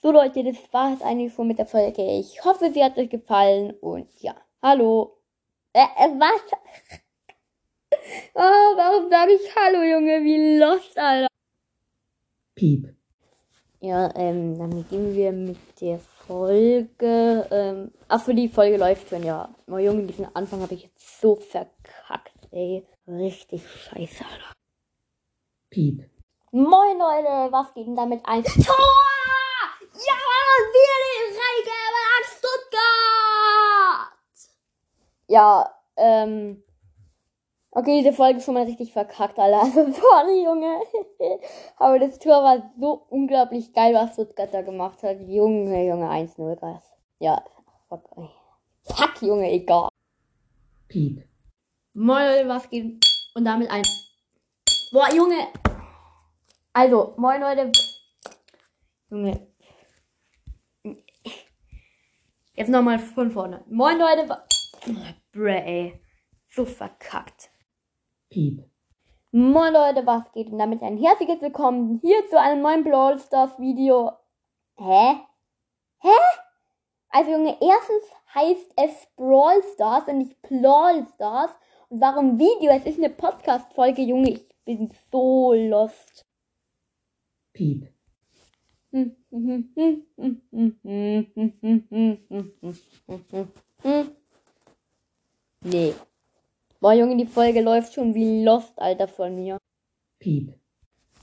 So Leute, das war es eigentlich schon mit der Folge. Ich hoffe, sie hat euch gefallen und ja, hallo. Äh, äh was? oh, warum sage ich Hallo, Junge? Wie lost, Alter. Piep. Ja, ähm, dann gehen wir mit der Folge. Ähm, ach, für die Folge läuft schon, ja. Oh Junge, diesen Anfang habe ich jetzt so verkackt, ey. Richtig scheiße, Alter. Piep. Moin Leute, was geht denn damit ein? Tor! Ja, wir Freigabe an Stuttgart! Ja, ähm. Okay, diese Folge ist schon mal richtig verkackt, Alter. Also, sorry, Junge. Aber das Tor war so unglaublich geil, was Stuttgart da gemacht hat. Junge, Junge, 1-0, krass. Ja, fuck. Fuck, Junge, egal. Piep. Moin Leute, was geht? Und damit ein. Boah, Junge! Also, moin Leute. Junge. Jetzt nochmal von vorne. Moin Leute. Bruh, ey. So verkackt. Piep. Moin Leute, was geht? Und damit ein herzliches Willkommen hier zu einem neuen Brawl Stars Video. Hä? Hä? Also Junge, erstens heißt es Brawl Stars und nicht Brawl Stars. Und warum Video? Es ist eine Podcast-Folge, Junge. Ich bin so lost. Piep. Nee. Boah, Junge, die Folge läuft schon wie Lost, Alter, von mir. Piep.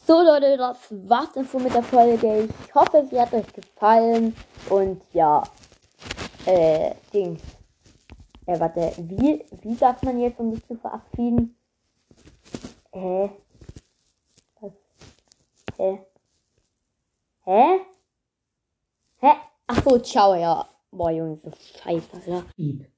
So, Leute, das war's dann schon mit der Folge. Ich hoffe, sie hat euch gefallen. Und ja, äh, Dings. Äh, warte, wie, wie sagt man jetzt, um sich zu verabschieden? Hä? Was? Hä? Hä? Hä? Ach so, ciao, ja. Boah, Junge, so scheiße, Alter. Piep.